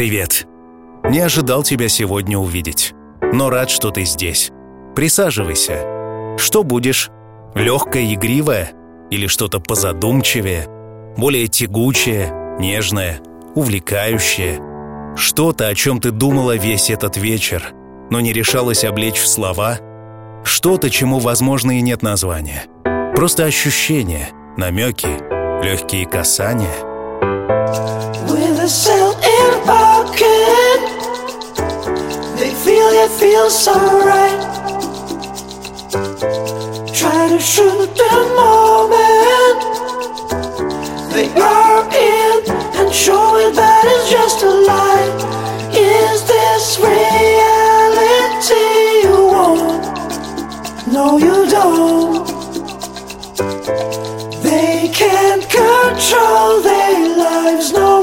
Привет. Не ожидал тебя сегодня увидеть, но рад, что ты здесь. Присаживайся. Что будешь? Легкое, игривое? Или что-то позадумчивее? Более тягучее, нежное, увлекающее? Что-то, о чем ты думала весь этот вечер, но не решалась облечь в слова? Что-то, чему, возможно, и нет названия. Просто ощущения, намеки, легкие касания. With a feel it feels so right. Try to shoot the moment. They are in and show it that it's just a lie. Is this reality you want? No you don't. They can't control their lives no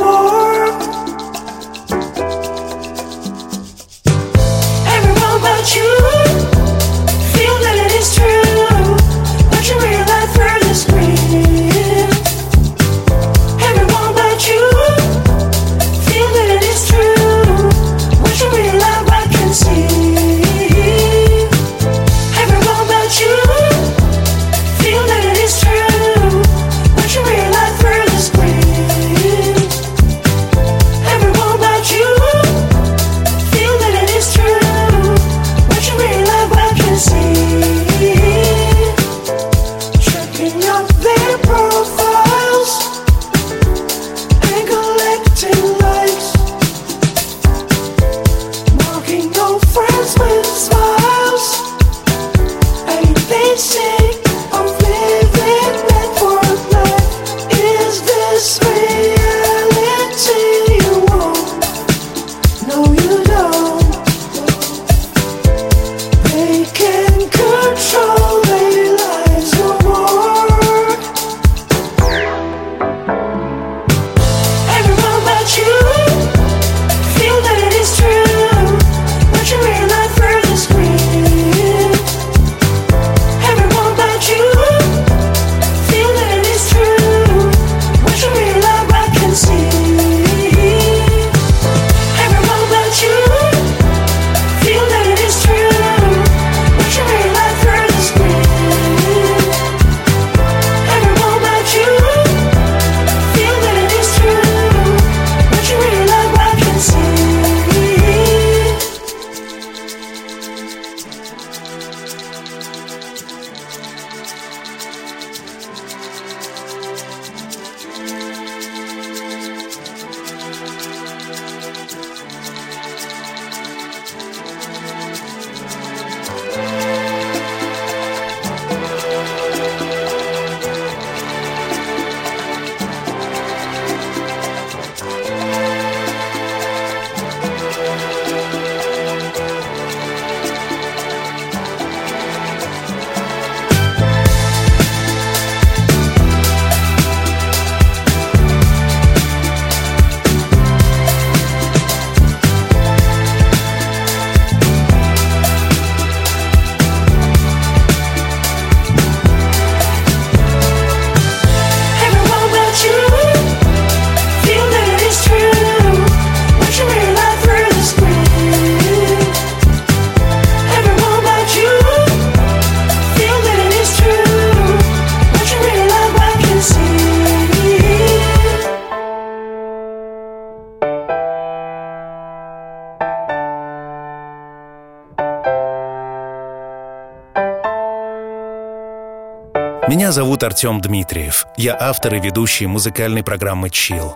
Меня зовут Артем Дмитриев. Я автор и ведущий музыкальной программы «Чил».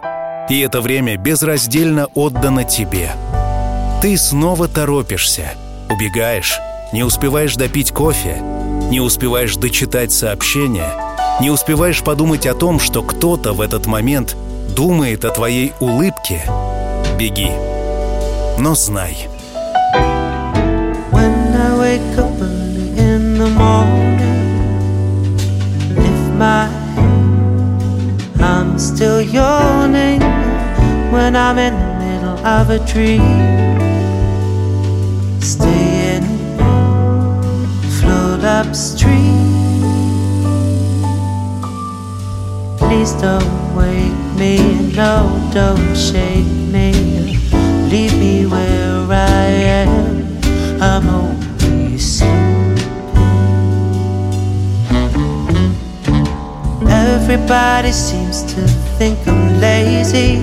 И это время безраздельно отдано тебе. Ты снова торопишься, убегаешь, не успеваешь допить кофе, не успеваешь дочитать сообщение, не успеваешь подумать о том, что кто-то в этот момент думает о твоей улыбке. Беги. Но знай, When I wake up I'm still yawning when I'm in the middle of a dream. Stay in float upstream. Please don't wake me, no, don't shake me, leave me. Everybody seems to think I'm lazy.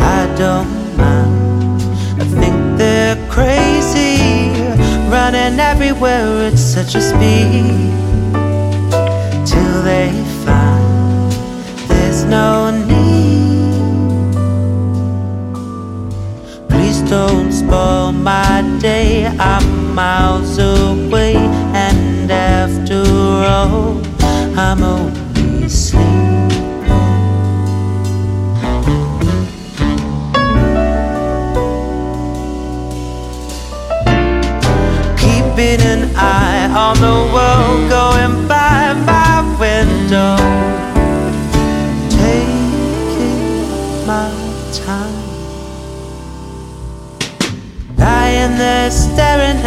I don't mind. I think they're crazy. Running everywhere at such a speed. Till they find there's no need. Please don't spoil my day. I'm miles away, and after all, I'm only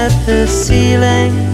at the ceiling.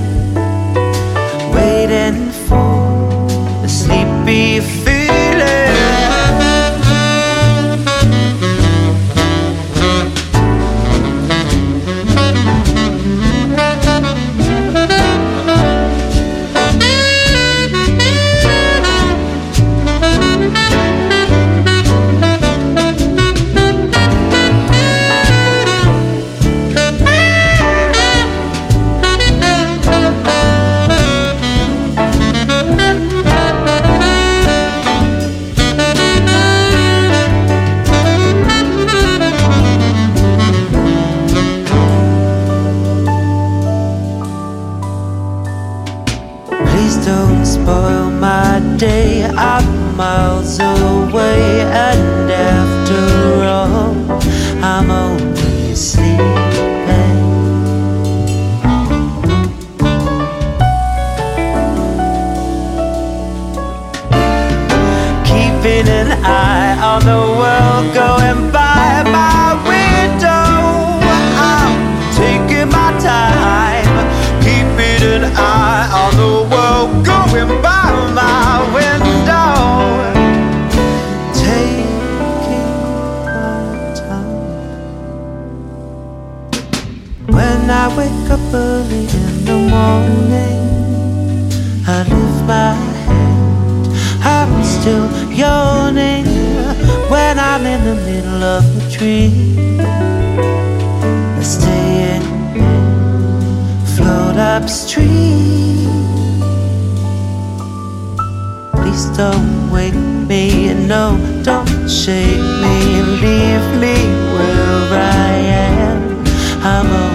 When I wake up early in the morning, I lift my head. I'm still yawning when I'm in the middle of the tree. I stay in float upstream. Please don't wake me, no, don't shake me, leave me where I am. I'm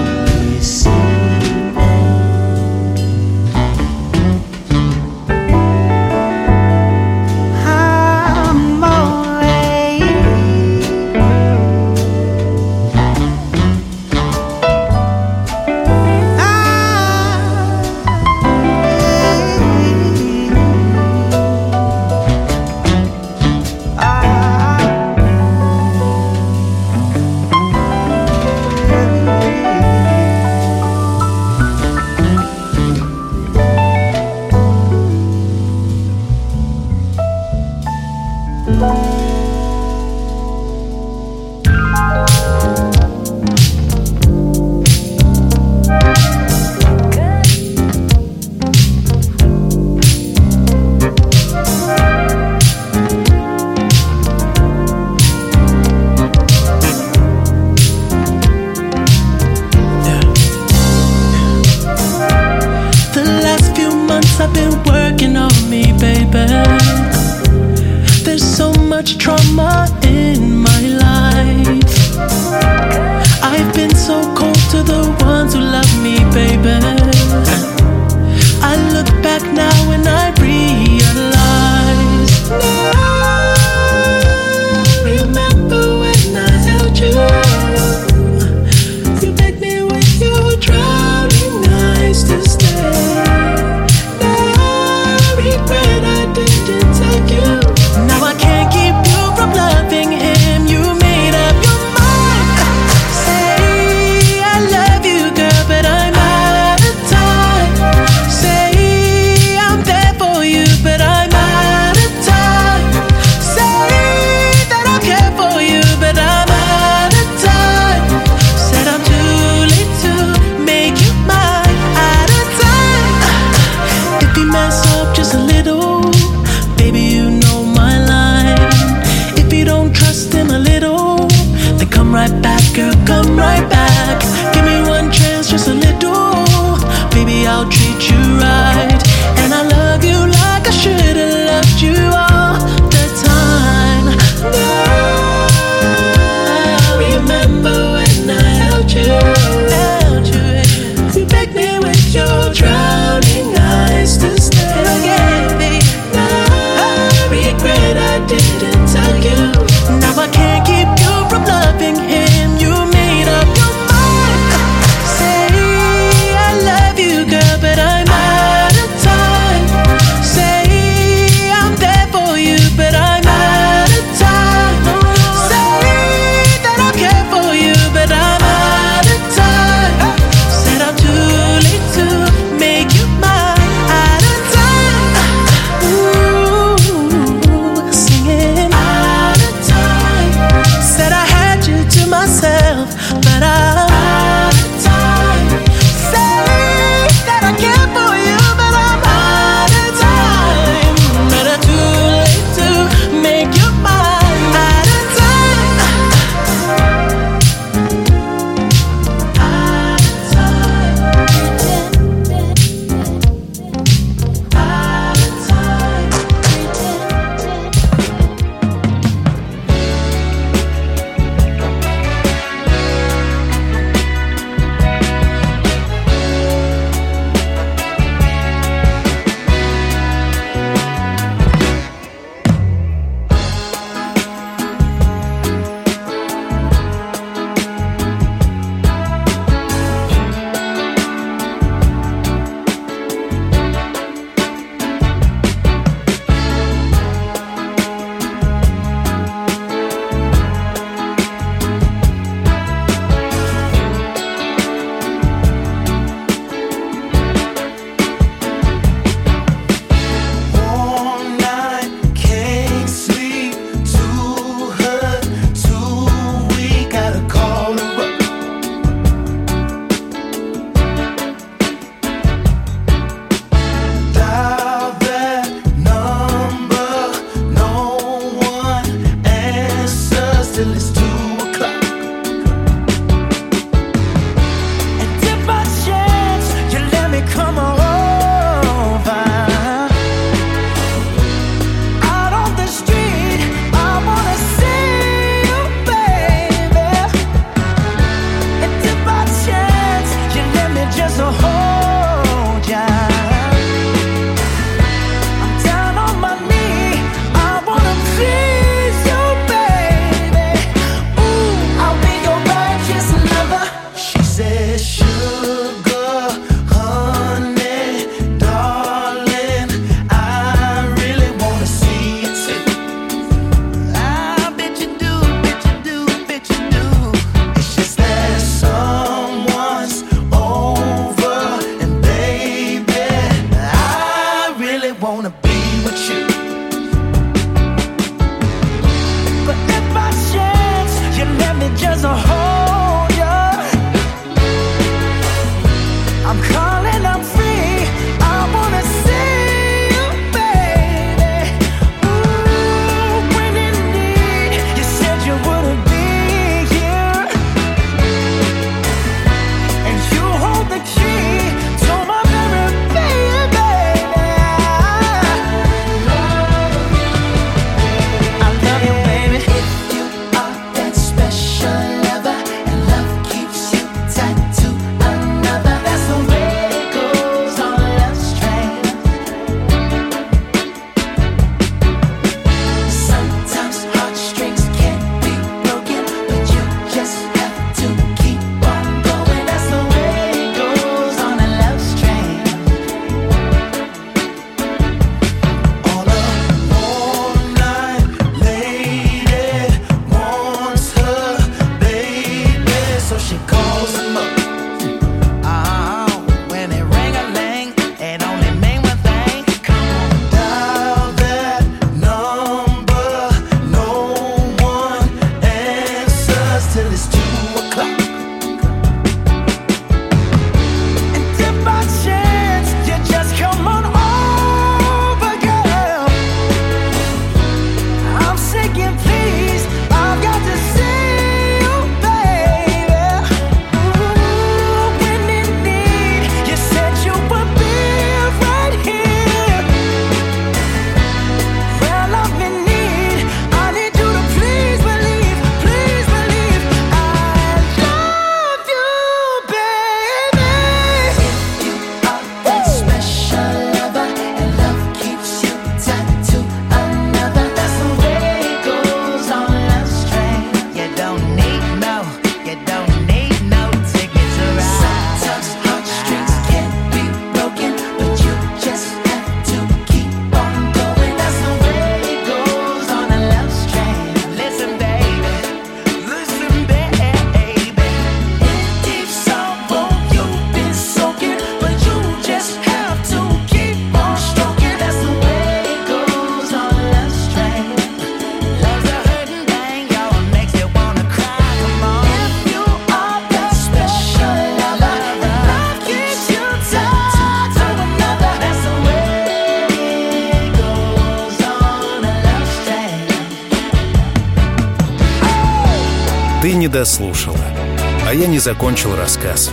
закончил рассказ.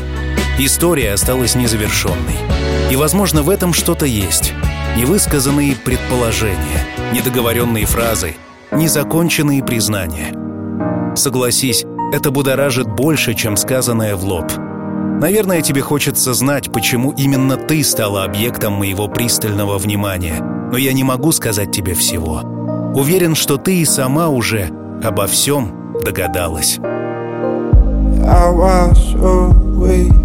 История осталась незавершенной. И, возможно, в этом что-то есть. Невысказанные предположения, недоговоренные фразы, незаконченные признания. Согласись, это будоражит больше, чем сказанное в лоб. Наверное, тебе хочется знать, почему именно ты стала объектом моего пристального внимания, но я не могу сказать тебе всего. Уверен, что ты и сама уже обо всем догадалась. I was so weak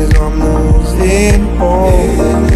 cause I'm losing hope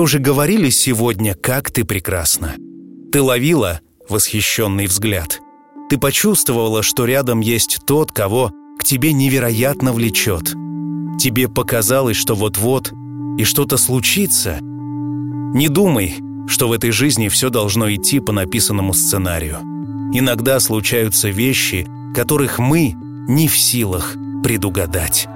уже говорили сегодня, как ты прекрасна. Ты ловила восхищенный взгляд. Ты почувствовала, что рядом есть тот, кого к тебе невероятно влечет. Тебе показалось, что вот-вот и что-то случится. Не думай, что в этой жизни все должно идти по написанному сценарию. Иногда случаются вещи, которых мы не в силах предугадать.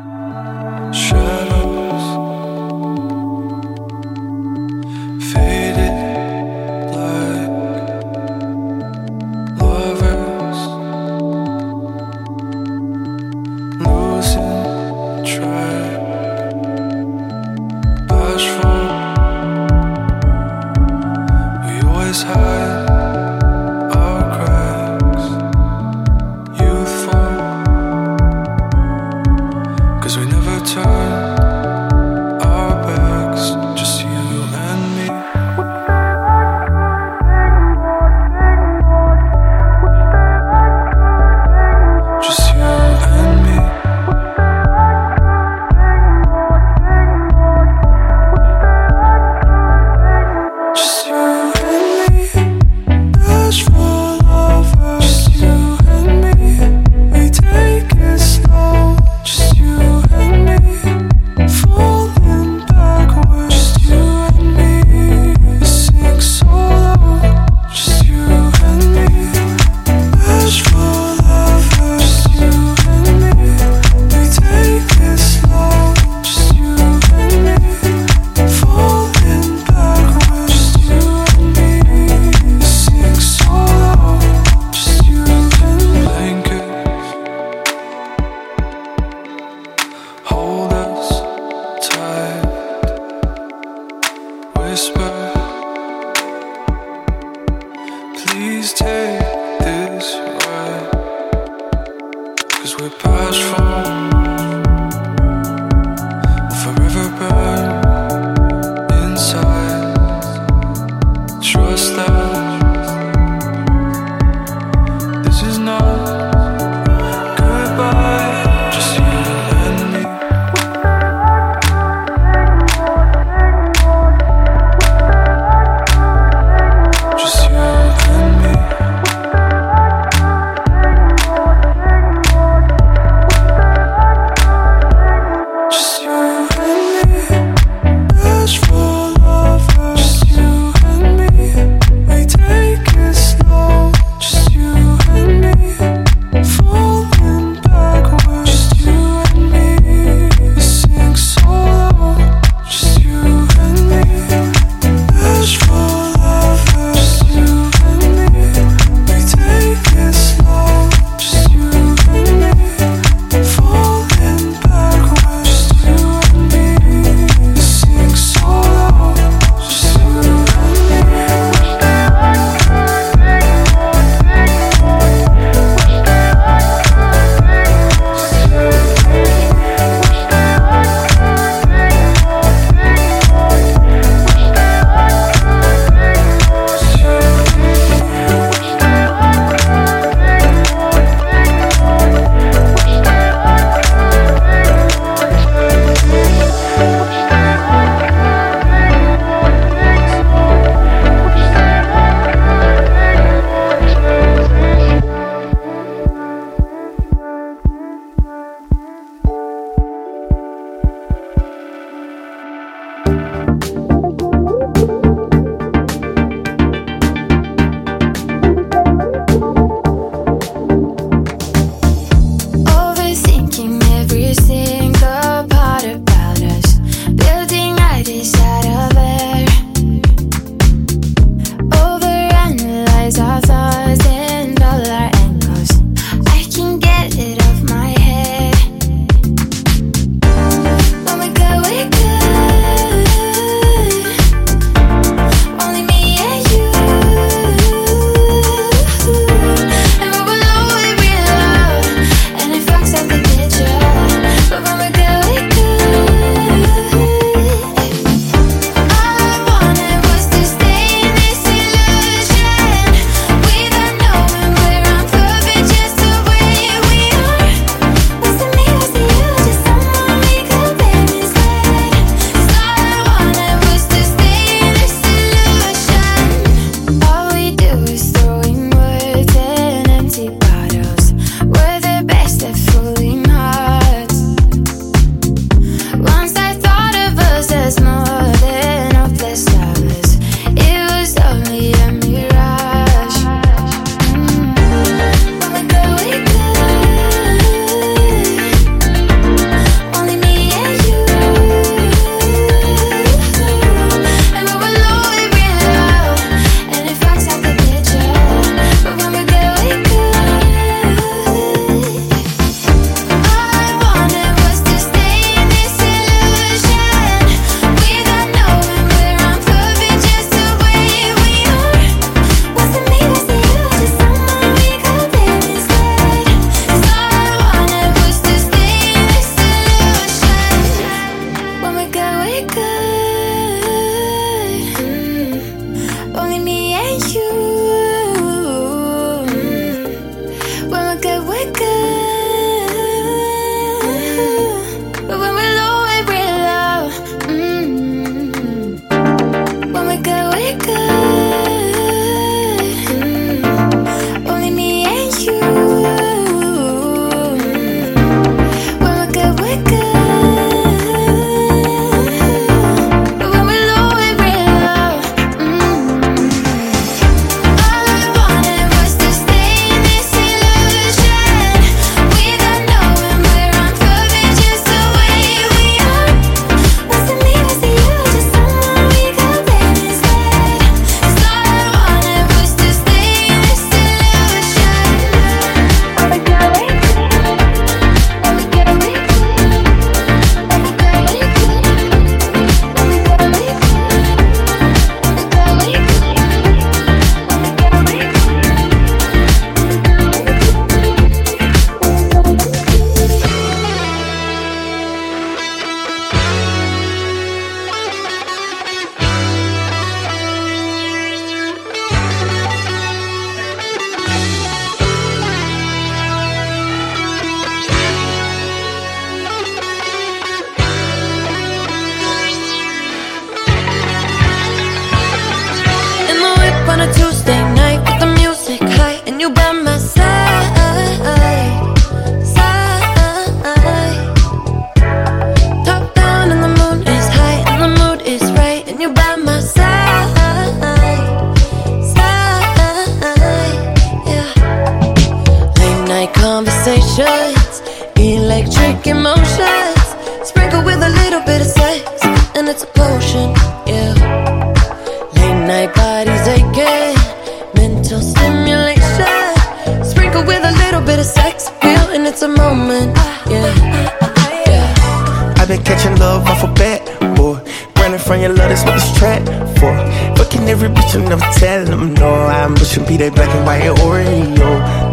I've been catching love off a bat, boy. Running from your love, that's what this trap for. Fucking every bitch, I'm never telling them no. I'm pushing be that black and white Oreo.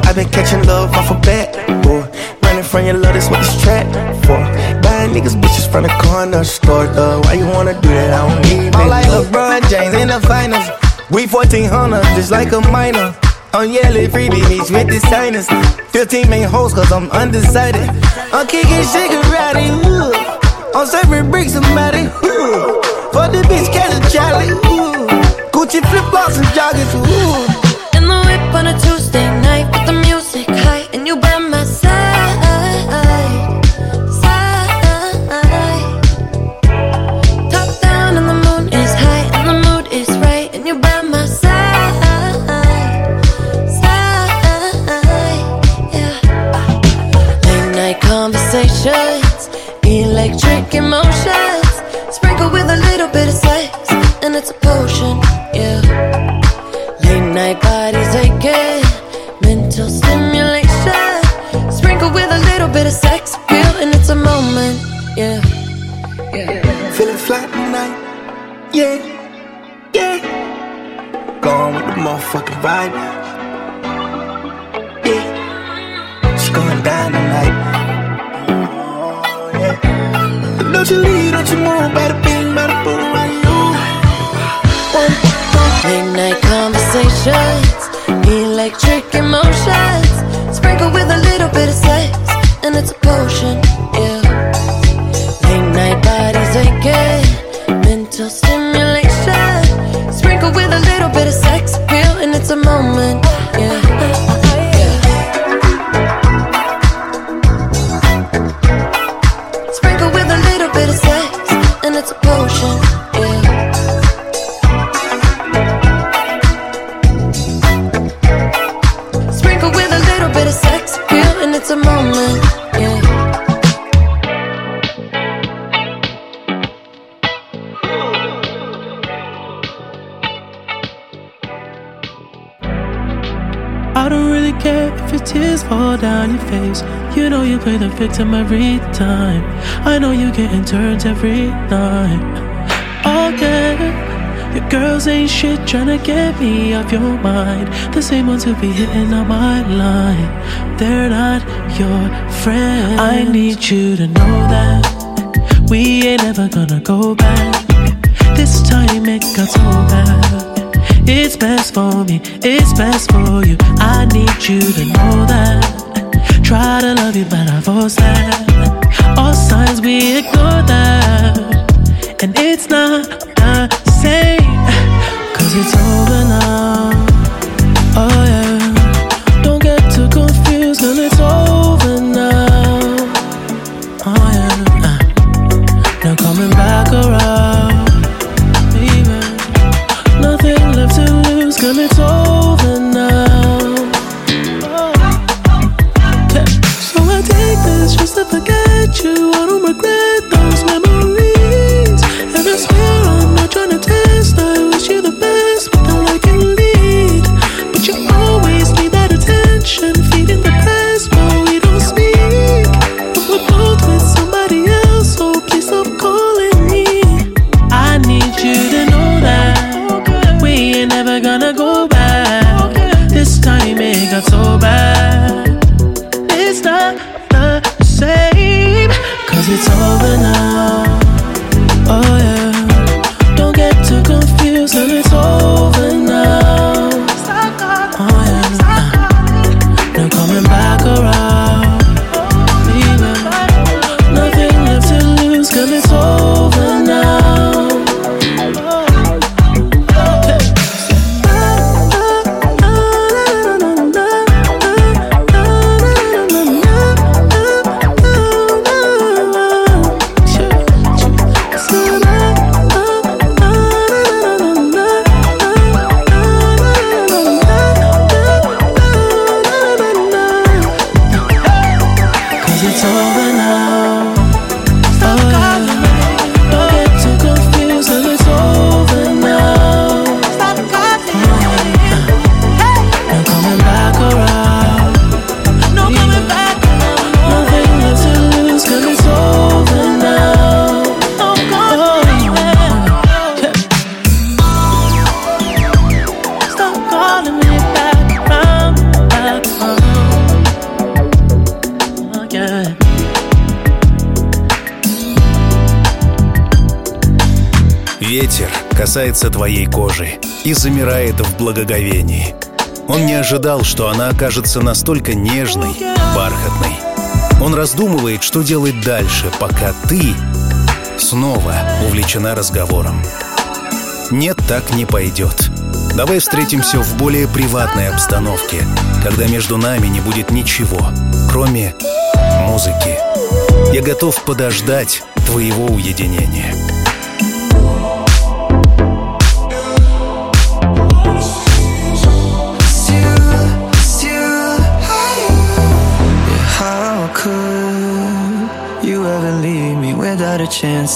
I've been catching love off a bat, boy. Running from your love, that's what this trap for. Buying niggas bitches from the corner store, though. Why you wanna do that? I don't need I'm like LeBron James in the finals. We 1400, just like a minor. Oh, I'm yelling freebie meets with the signers. 15 main hoes, cause I'm undecided. I'm kicking Shigarati, ooh. I'm serving bricks, somebody, ooh. For the bitch, catch a Charlie, ooh. Gucci flip flops and joggers, ooh. Face. You know you play the victim every time. I know you getting turned every night. Yeah, your girls ain't shit tryna get me off your mind. The same ones who be hitting on my line. They're not your friends. I need you to know that we ain't ever gonna go back. This time it got so bad. It's best for me, it's best for you. I need you to know that. Try to love you, but I force that. All signs we ignore that. And it's not the same. Cause it's over now. Oh yeah. касается твоей кожи и замирает в благоговении. Он не ожидал, что она окажется настолько нежной, бархатной. Он раздумывает, что делать дальше, пока ты снова увлечена разговором. Нет, так не пойдет. Давай встретимся в более приватной обстановке, когда между нами не будет ничего, кроме музыки. Я готов подождать твоего уединения.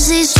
Cause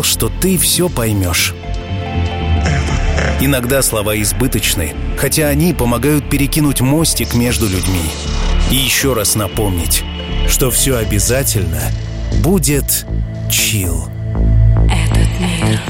знал, что ты все поймешь. Иногда слова избыточны, хотя они помогают перекинуть мостик между людьми. И еще раз напомнить, что все обязательно будет чил. Этот мир